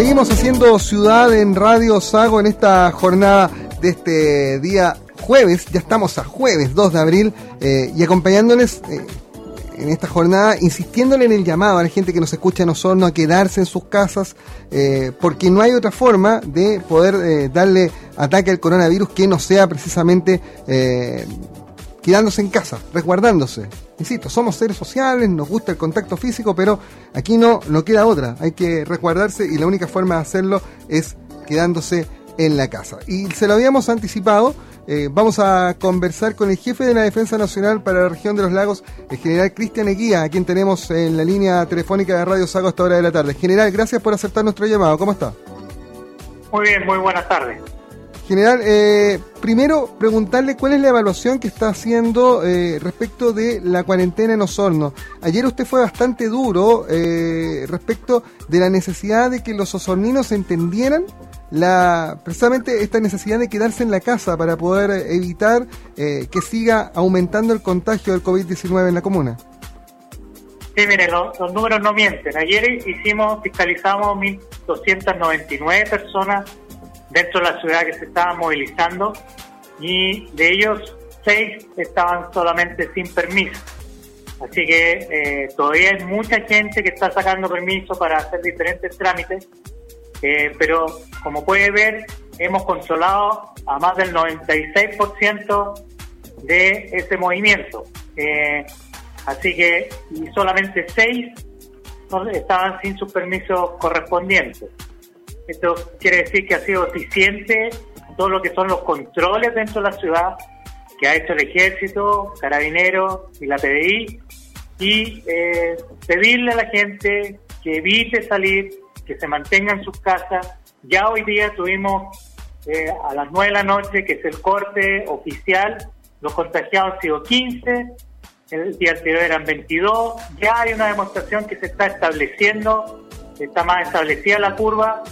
Seguimos haciendo ciudad en Radio Sago en esta jornada de este día jueves, ya estamos a jueves 2 de abril eh, y acompañándoles eh, en esta jornada, insistiéndole en el llamado a la gente que nos escucha en Osorno a quedarse en sus casas, eh, porque no hay otra forma de poder darle ataque al coronavirus que no sea precisamente quedándose en casa, resguardándose. Insisto, somos seres sociales, nos gusta el contacto físico, pero aquí no, no queda otra. Hay que resguardarse y la única forma de hacerlo es quedándose en la casa. Y se lo habíamos anticipado. Eh, vamos a conversar con el jefe de la Defensa Nacional para la región de los lagos, el general Cristian Eguía, a quien tenemos en la línea telefónica de Radio Sago a esta hora de la tarde. General, gracias por aceptar nuestro llamado. ¿Cómo está? Muy bien, muy buenas tardes. General, eh, primero preguntarle cuál es la evaluación que está haciendo eh, respecto de la cuarentena en Osorno. Ayer usted fue bastante duro eh, respecto de la necesidad de que los osorninos entendieran la precisamente esta necesidad de quedarse en la casa para poder evitar que siga aumentando el contagio del COVID-19 en la comuna. Sí, mire, los, los números no mienten. Ayer hicimos, fiscalizamos 1.299 personas dentro de la ciudad que se estaban movilizando y de ellos seis estaban solamente sin permiso. Así que eh, todavía hay mucha gente que está sacando permiso para hacer diferentes trámites, eh, pero como puede ver, hemos controlado a más del 96% de ese movimiento. Eh, así que solamente seis estaban sin sus permisos correspondientes. Esto quiere decir que ha sido eficiente todo lo que son los controles dentro de la ciudad que ha hecho el ejército, carabineros y la PDI y eh, pedirle a la gente que evite salir, que se mantenga en sus casas. Ya hoy día tuvimos eh, a las 9 de la noche, que es el corte oficial, los contagiados han sido 15, el día anterior eran 22, ya hay una demostración que se está estableciendo, está más establecida la curva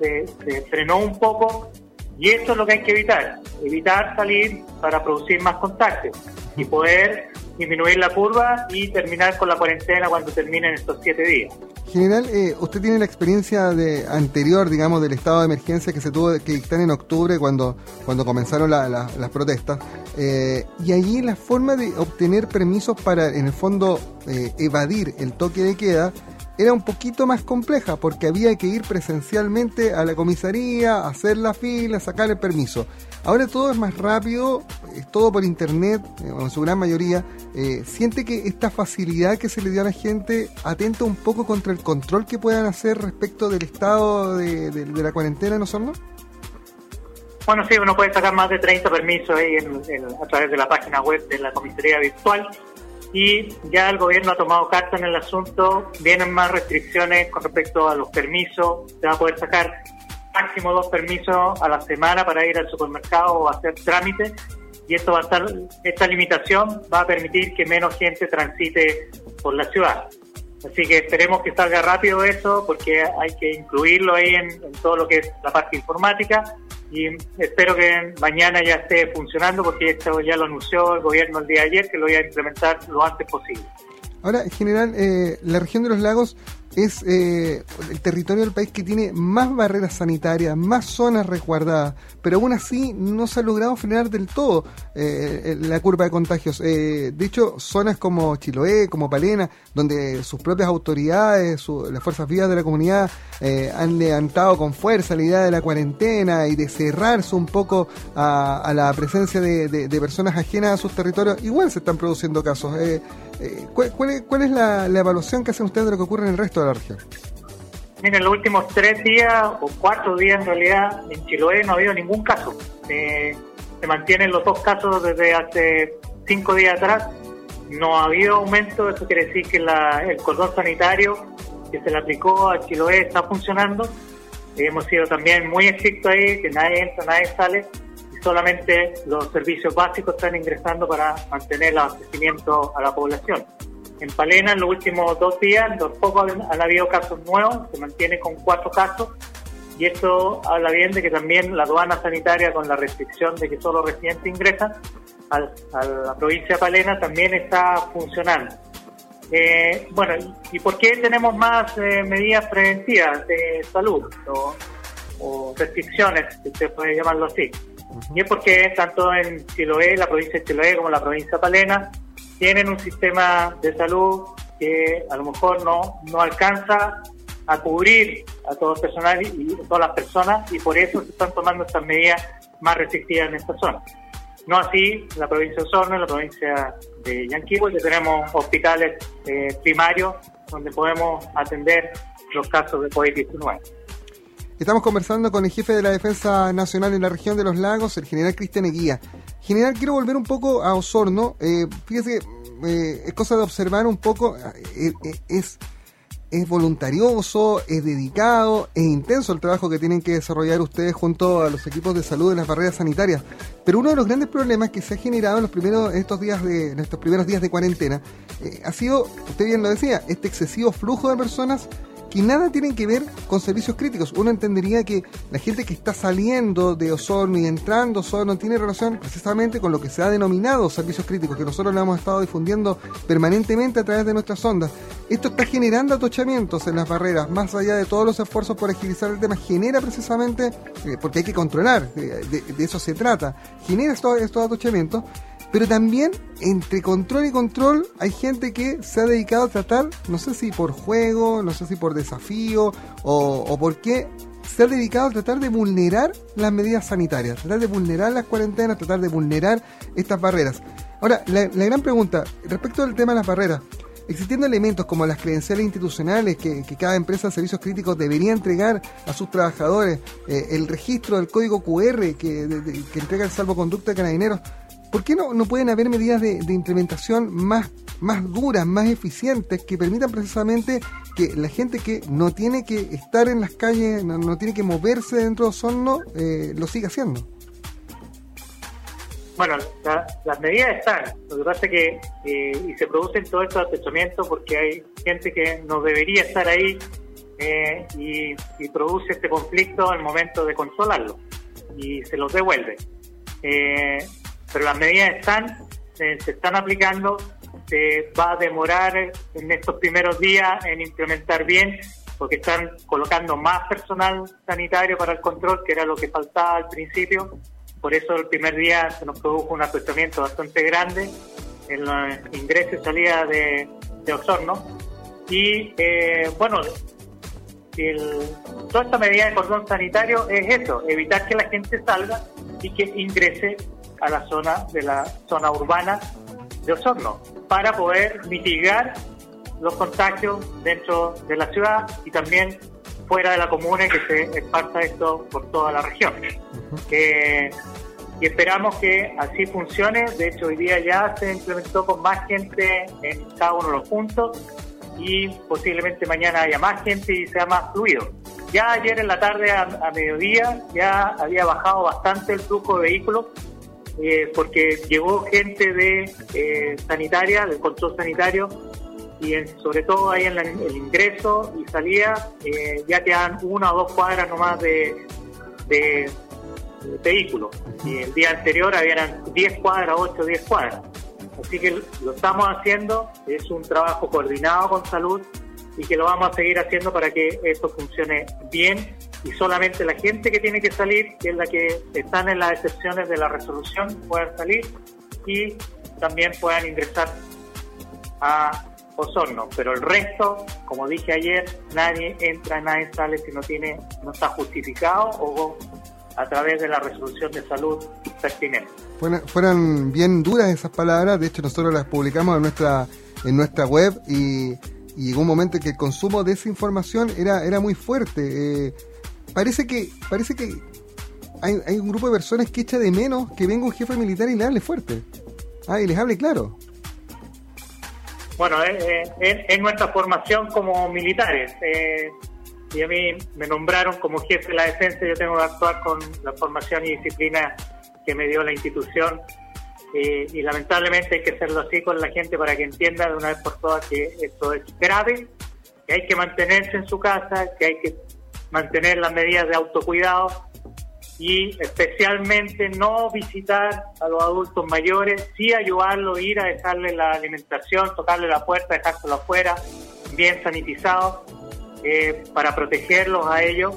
se, frenó un poco y eso es lo que hay que evitar, evitar salir para producir más contagios y poder disminuir la curva y terminar con la cuarentena cuando terminen estos siete días. General, eh, usted tiene la experiencia de anterior, digamos, del estado de emergencia que se tuvo que dictar en octubre cuando, cuando comenzaron las protestas. Eh, y allí la forma de obtener permisos para, en el fondo, eh, evadir el toque de queda era un poquito más compleja porque había que ir presencialmente a la comisaría, hacer la fila, sacar el permiso. Ahora todo es más rápido, es todo por internet, eh, en su gran mayoría. Eh, ¿Siente que esta facilidad que se le dio a la gente atenta un poco contra el control que puedan hacer respecto del estado de, la cuarentena en Osorno? Bueno, sí, uno puede sacar más de 30 permisos ahí a través de la página web de la comisaría virtual y ya el gobierno ha tomado carta en el asunto, vienen más restricciones con respecto a los permisos, se va a poder sacar máximo dos permisos a la semana para ir al supermercado o hacer trámites y esto va a estar, esta limitación va a permitir que menos gente transite por la ciudad. Así que esperemos que salga rápido eso porque hay que incluirlo ahí en todo lo que es la parte informática y espero que mañana ya esté funcionando porque esto ya lo anunció el gobierno el día de ayer que lo iba a implementar lo antes posible. Ahora, en general, eh, la región de los lagos es eh, el territorio del país que tiene más barreras sanitarias, más zonas resguardadas, pero aún así no se ha logrado frenar del todo eh, la curva de contagios. de hecho, zonas como Chiloé, como Palena, donde sus propias autoridades, las fuerzas vivas de la comunidad han levantado con fuerza la idea de la cuarentena y de cerrarse un poco a, la presencia de, personas ajenas a sus territorios, igual se están produciendo casos. ¿cuál, es, la, la evaluación que hacen ustedes de lo que ocurre en el resto de la región? Miren, los últimos tres días o cuatro días en realidad en Chiloé no ha habido ningún caso. Eh, se mantienen los dos casos desde hace cinco días atrás. No ha habido aumento, eso quiere decir que el cordón sanitario que se le aplicó a Chiloé está funcionando. hemos sido también muy estrictos ahí, que nadie entra, nadie sale, y solamente los servicios básicos están ingresando para mantener el abastecimiento a la población. En Palena, en los últimos dos días, los pocos han, habido casos nuevos, se mantiene con cuatro casos, y esto habla bien de que también la aduana sanitaria, con la restricción de que solo residentes ingresan a la provincia de Palena, también está funcionando. Eh, bueno, ¿y por qué tenemos más eh, medidas preventivas de salud o, restricciones, si usted puede llamarlo así? Y es porque tanto en Chiloé, la provincia de Chiloé, como la provincia de Palena, tienen un sistema de salud que a lo mejor no, no alcanza a cubrir a todo el personal y, a todas las personas y por eso se están tomando estas medidas más restrictivas en esta zona. No así la provincia de Osorno, la provincia de Yanquihue, que tenemos hospitales eh, primarios donde podemos atender los casos de COVID-19. Estamos conversando con el jefe de la Defensa Nacional en la región de los lagos, el general Cristian Eguía. General, quiero volver un poco a Osorno. Eh, fíjese, eh, es cosa de observar un poco, eh, es es voluntarioso, es dedicado, es intenso el trabajo que tienen que desarrollar ustedes junto a los equipos de salud en las barreras sanitarias. Pero uno de los grandes problemas que se ha generado en los primeros estos días de en estos primeros días de cuarentena eh, ha sido, usted bien lo decía, este excesivo flujo de personas que nada tienen que ver con servicios críticos. Uno entendería que la gente que está saliendo de Osorno y entrando a Osorno tiene relación precisamente con lo que se ha denominado servicios críticos, que nosotros lo hemos estado difundiendo permanentemente a través de nuestras ondas. Esto está generando atochamientos en las barreras, más allá de todos los esfuerzos por agilizar el tema, genera precisamente, eh, porque hay que controlar, eh, de, eso se trata, genera estos, estos atochamientos pero también entre control y control hay gente que se ha dedicado a tratar, no sé si por juego, no sé si por desafío o, por qué, se ha dedicado a tratar de vulnerar las medidas sanitarias, tratar de vulnerar las cuarentenas, tratar de vulnerar estas barreras. Ahora, la, gran pregunta, respecto al tema de las barreras, existiendo elementos como las credenciales institucionales que, cada empresa de servicios críticos debería entregar a sus trabajadores, eh, el registro del código QR que, entrega el salvoconducto de carabineros, ¿Por qué no, no pueden haber medidas de, implementación más, más duras, más eficientes, que permitan precisamente que la gente que no tiene que estar en las calles, no, tiene que moverse dentro de Osorno, eh, lo siga haciendo? Bueno, las medidas están. Lo que pasa es que eh, y se producen todos estos atechamientos porque hay gente que no debería estar ahí eh, y, produce este conflicto al momento de consolarlo y se los devuelve. Eh, pero las medidas están, se, están aplicando, se va a demorar en estos primeros días en implementar bien, porque están colocando más personal sanitario para el control, que era lo que faltaba al principio. Por eso el primer día se nos produjo un afectamiento bastante grande en la ingreso y salida de, de Osorno. Y eh, bueno, toda esta medida de cordón sanitario es eso, evitar que la gente salga y que ingrese a la zona de la zona urbana de Osorno para poder mitigar los contagios dentro de la ciudad y también fuera de la comuna y que se esparza esto por toda la región. y esperamos que así funcione. De hecho, hoy día ya se implementó con más gente en cada uno de los puntos y posiblemente mañana haya más gente y sea más fluido. Ya ayer en la tarde a, a mediodía ya había bajado bastante el flujo de vehículos eh, porque llegó gente de eh, sanitaria, del control sanitario, y sobre todo ahí en el ingreso y salida eh, ya quedan una o dos cuadras nomás de, de, vehículos. Y el día anterior habían 10 cuadras, 8 o 10 cuadras. Así que lo estamos haciendo, es un trabajo coordinado con salud y que lo vamos a seguir haciendo para que esto funcione bien y solamente la gente que tiene que salir, que es la que están en las excepciones de la resolución, puedan salir y también puedan ingresar a Osorno. Pero el resto, como dije ayer, nadie entra, nadie sale si no tiene, no está justificado o a través de la resolución de salud pertinente. Fueron, bien duras esas palabras, de hecho nosotros las publicamos en nuestra en nuestra web y, llegó un momento en que el consumo de esa información era, era muy fuerte. Eh, parece que parece que hay, un grupo de personas que echa de menos que venga un jefe militar y le hable fuerte. Ah, y les hable claro. Bueno, eh, eh, es, nuestra formación como militares. Eh, y a mí me nombraron como jefe de la defensa, yo tengo que actuar con la formación y disciplina que me dio la institución. y lamentablemente hay que hacerlo así con la gente para que entienda de una vez por todas que esto es grave, que hay que mantenerse en su casa, que hay que mantener las medidas de autocuidado y especialmente no visitar a los adultos mayores, sí ayudarlos, ir a dejarle la alimentación, tocarle la puerta, dejárselo afuera, bien sanitizado, eh, para protegerlos a ellos.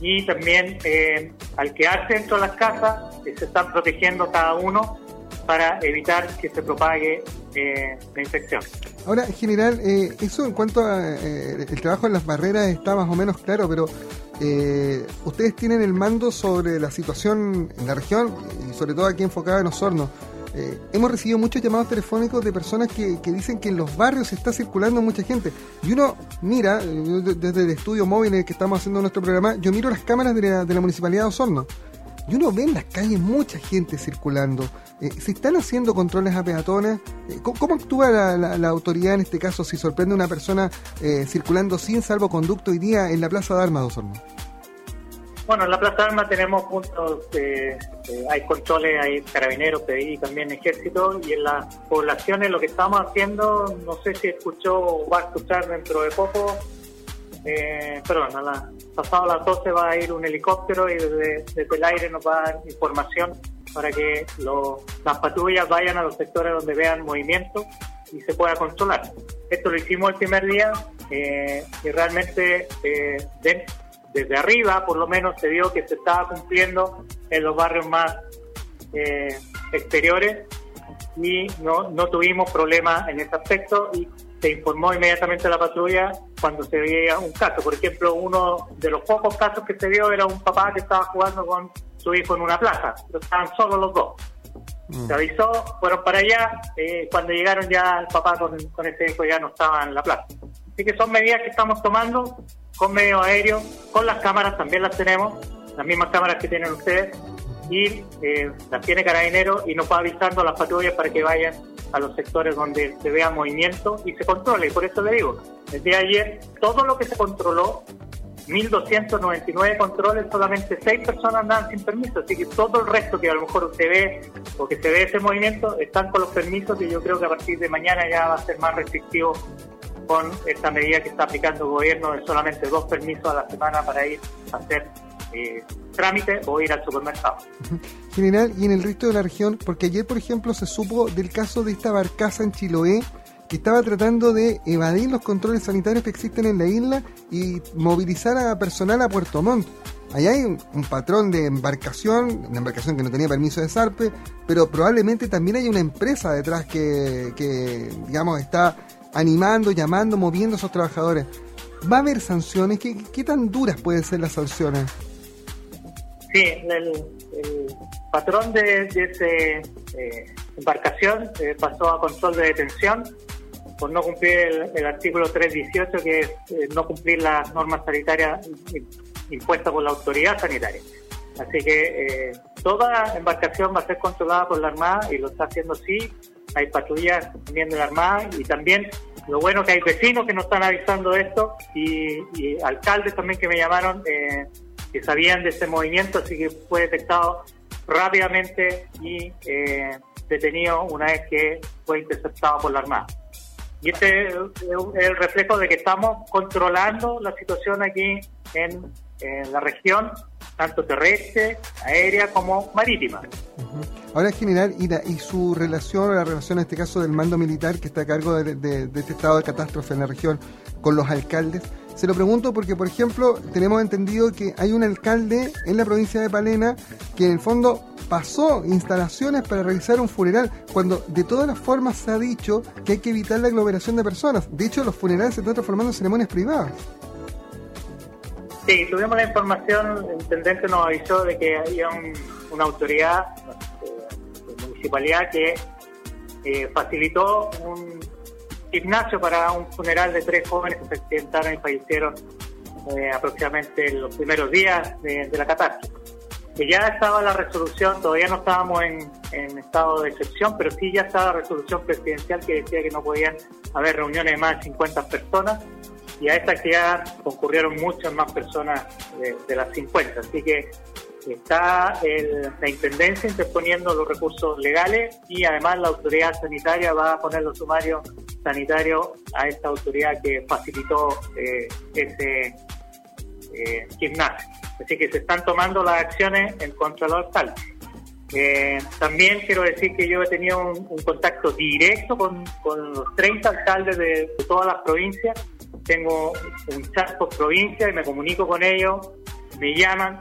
Y también eh, al quedarse dentro de las casas se están protegiendo cada uno para evitar que se propague eh, la infección. Ahora, en general, eh, eso en cuanto a el trabajo en las barreras está más o menos claro, pero ustedes tienen el mando sobre la situación en la región y sobre todo aquí enfocada en Osorno. Eh, hemos recibido muchos llamados telefónicos de personas que, dicen que en los barrios está circulando mucha gente. Y uno mira, desde el estudio móvil en el que estamos haciendo nuestro programa, yo miro las cámaras de la, Municipalidad de Osorno. Y uno ve en las calles mucha gente circulando. Eh, ¿Se están haciendo controles a peatones? Eh, ¿cómo, actúa la, autoridad en este caso si sorprende una persona circulando sin salvoconducto hoy día en la Plaza de Armas de Osorno? Bueno, en la Plaza de Armas tenemos puntos, eh, hay controles, hay carabineros, PDI, también ejército, y en las poblaciones lo que estamos haciendo, no sé si escuchó o va a escuchar dentro de poco, eh, perdón, a la, pasado las 12 va a ir un helicóptero y desde, el aire nos va a dar información para que las patrullas vayan a los sectores donde vean movimiento y se pueda controlar. Esto lo hicimos el primer día eh, y realmente eh, desde arriba por lo menos se vio que se estaba cumpliendo en los barrios más eh, exteriores y no, no tuvimos problemas en ese aspecto y se informó inmediatamente a la patrulla cuando se veía un caso. Por ejemplo, uno de los pocos casos que se vio era un papá que estaba jugando con su hijo en una plaza, pero estaban solo los dos. Mm. Se avisó, fueron para allá, eh, cuando llegaron ya el papá con, con ese hijo ya no estaba en la plaza. Así que son medidas que estamos tomando con medio aéreo, con las cámaras también las tenemos, las mismas cámaras que tienen ustedes, y eh, las tiene Carabinero y nos va avisando a las patrullas para que vayan a los sectores donde se vea movimiento y se controle. Y por eso le digo, el día de ayer, todo lo que se controló, 1.299 controles, solamente 6 personas andaban sin permiso, así que todo el resto que a lo mejor usted ve o que se ve ese movimiento, están con los permisos y yo creo que a partir de mañana ya va a ser más restrictivo con esta medida que está aplicando el gobierno de solamente dos permisos a la semana para ir a hacer eh, trámite o ir al supermercado. General, y en el resto de la región, porque ayer, por ejemplo, se supo del caso de esta barcaza en Chiloé que estaba tratando de evadir los controles sanitarios que existen en la isla y movilizar a personal a Puerto Montt. Allá hay un, patrón de embarcación, una embarcación que no tenía permiso de zarpe, pero probablemente también hay una empresa detrás que, digamos, está animando, llamando, moviendo a esos trabajadores. ¿Va a haber sanciones? ¿Qué, tan duras pueden ser las sanciones? Sí, el, patrón de, esa eh, embarcación eh, pasó a control de detención por no cumplir el, artículo 318, que es eh, no cumplir las normas sanitarias impuestas por la autoridad sanitaria. Así que toda embarcación va a ser controlada por la Armada y lo está haciendo sí hay patrullas también de la Armada y también lo bueno que hay vecinos que nos están avisando de esto y, alcaldes también que me llamaron que sabían de este movimiento, así que fue detectado rápidamente y eh, detenido una vez que fue interceptado por la Armada. Y este es el reflejo de que estamos controlando la situación aquí en, la región, tanto terrestre, aérea como marítima. Ahora, general, y, su relación, la relación en este caso del mando militar que está a cargo de, este estado de catástrofe en la región con los alcaldes, se lo pregunto porque, por ejemplo, tenemos entendido que hay un alcalde en la provincia de Palena que en el fondo pasó instalaciones para realizar un funeral, cuando de todas las formas se ha dicho que hay que evitar la aglomeración de personas. De hecho, los funerales se están transformando en ceremonias privadas. Sí, tuvimos la información, el intendente nos avisó de que había una autoridad municipalidad que eh, facilitó un gimnasio para un funeral de tres jóvenes que se accidentaron y fallecieron eh, aproximadamente en los primeros días de, la catástrofe. Que ya estaba la resolución, todavía no estábamos en, estado de excepción, pero sí ya estaba la resolución presidencial que decía que no podían haber reuniones de más de 50 personas y a esta actividad concurrieron muchas más personas de, de las 50. Así que está la Intendencia interponiendo los recursos legales y además la autoridad sanitaria va a poner los sumarios sanitarios a esta autoridad que facilitó eh, ese eh, gimnasio. Así que se están tomando las acciones en contra de los alcaldes. Eh, también quiero decir que yo he tenido un, contacto directo con, los 30 alcaldes de, todas las provincias. Tengo un chat por provincia y me comunico con ellos, me llaman,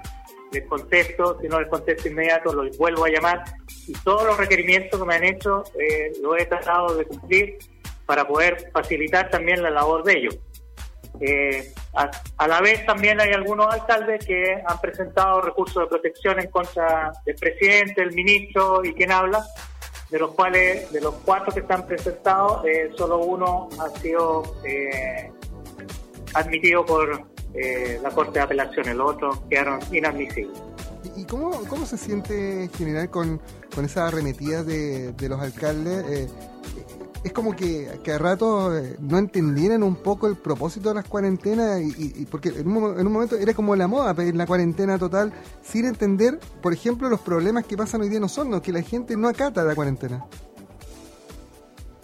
les contesto, si no les contesto inmediato, los vuelvo a llamar y todos los requerimientos que me han hecho eh, he tratado de cumplir para poder facilitar también la labor de ellos. Eh, a, la vez también hay algunos alcaldes que han presentado recursos de protección en contra del presidente, el ministro y quien habla, de los cuales, de los cuatro que están presentados, eh, solo uno ha sido eh, admitido por eh, la Corte de Apelaciones, los otros quedaron inadmisibles. ¿Y cómo, cómo se siente en general con, con esas arremetidas de, de los alcaldes? es como que, que a rato eh, no entendieran un poco el propósito de las cuarentenas y, porque en un, en un, momento era como la moda pedir la cuarentena total sin entender, por ejemplo, los problemas que pasan hoy día no son, que la gente no acata la cuarentena.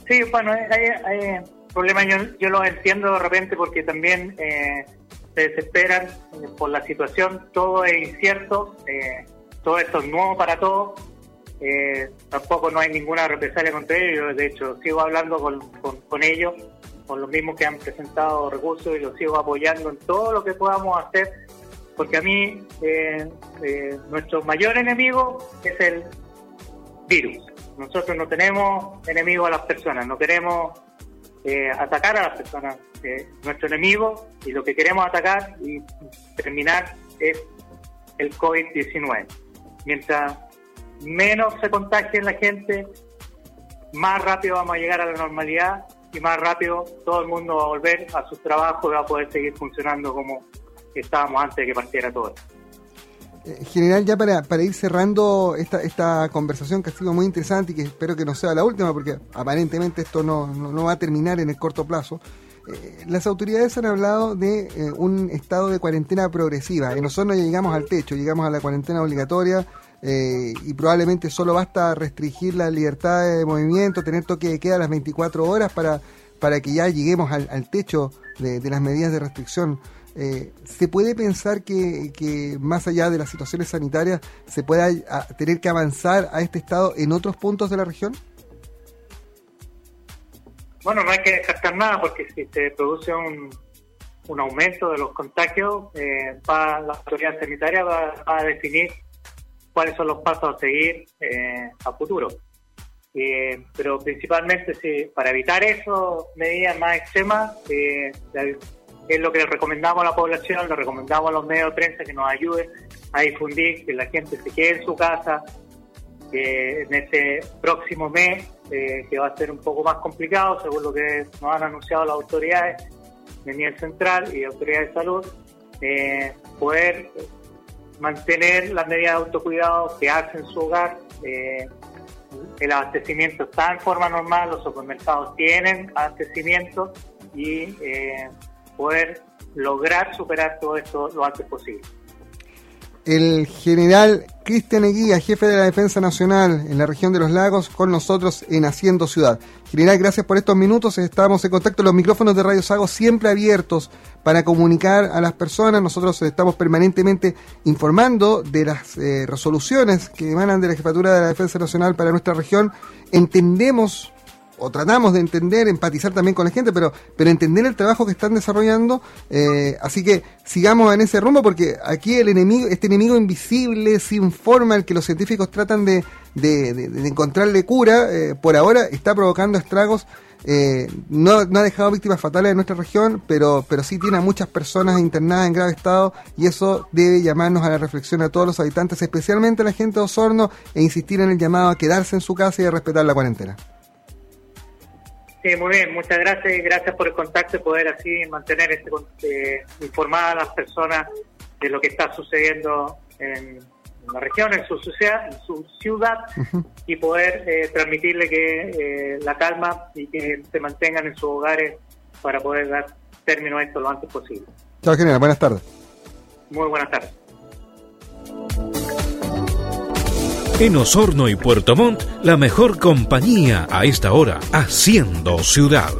Sí, bueno, hay, problemas, yo, yo los entiendo de repente porque también eh, se desesperan por la situación, todo es incierto, eh, todo esto es nuevo para todos eh, tampoco no hay ninguna represalia contra ellos, de hecho sigo hablando con, con, ellos, con los mismos que han presentado recursos y los sigo apoyando en todo lo que podamos hacer, porque a mí eh, eh, nuestro mayor enemigo es el virus. Nosotros no tenemos enemigos a las personas, no queremos atacar a las personas. nuestro enemigo y lo que queremos atacar y terminar es el COVID-19. Mientras menos se contagie la gente, más rápido vamos a llegar a la normalidad y más rápido todo el mundo va a volver a sus trabajos y va a poder seguir funcionando como estábamos antes de que partiera todo. Eh, general, ya para, para ir cerrando esta, esta conversación que ha sido muy interesante y que espero que no sea la última, porque aparentemente esto no, no, va a terminar en el corto plazo, eh, las autoridades han hablado de eh, un estado de cuarentena progresiva. nosotros no llegamos al techo, llegamos a la cuarentena obligatoria y probablemente solo basta restringir la libertad de movimiento, tener toque de queda a las 24 horas para, para que ya lleguemos al, techo de, las medidas de restricción. Eh, ¿Se puede pensar que, que, más allá de las situaciones sanitarias se pueda tener que avanzar a este estado en otros puntos de la región? Bueno, no hay que descartar nada porque si se produce un, un aumento de los contagios, eh, va, la autoridad sanitaria va a definir cuáles son los pasos a seguir eh, a futuro. Eh, pero principalmente sí, para evitar eso, medidas más extremas, eh, es lo que le recomendamos a la población, le recomendamos a los medios de prensa que nos ayuden a difundir, que la gente se quede en su casa, que en este próximo mes, que va a ser un poco más complicado, según lo que nos han anunciado las autoridades de nivel central y autoridades de salud, poder mantener las medidas de autocuidado que hace en su hogar. Eh, el abastecimiento está en forma normal, los supermercados tienen abastecimiento y eh, poder lograr superar todo esto lo antes posible el general Cristian Eguía, jefe de la Defensa Nacional en la región de los lagos, con nosotros en Haciendo Ciudad. General, gracias por estos minutos. Estamos en contacto. Los micrófonos de Radio Sago siempre abiertos para comunicar a las personas. Nosotros estamos permanentemente informando de las eh, resoluciones que emanan de la Jefatura de la Defensa Nacional para nuestra región. Entendemos o tratamos de entender, empatizar también con la gente, pero, pero entender el trabajo que están desarrollando. Eh, así que sigamos en ese rumbo porque aquí el enemigo, este enemigo invisible, sin forma, el que los científicos tratan de, de, encontrarle cura, eh, por ahora está provocando estragos. Eh, no, no, ha dejado víctimas fatales en nuestra región, pero, pero sí tiene a muchas personas internadas en grave estado y eso debe llamarnos a la reflexión a todos los habitantes, especialmente a la gente de Osorno, e insistir en el llamado a quedarse en su casa y a respetar la cuarentena. Sí, muy bien, muchas gracias y gracias por el contacto y poder así mantener este, eh, informada a las personas de lo que está sucediendo en, la región, en su ciudad, en su ciudad y poder eh, transmitirle que eh, la calma y que se mantengan en sus hogares para poder dar término a esto lo antes posible. Chao, general, buenas tardes. Muy buenas tardes. En Osorno y Puerto Montt, la mejor compañía a esta hora, haciendo ciudad.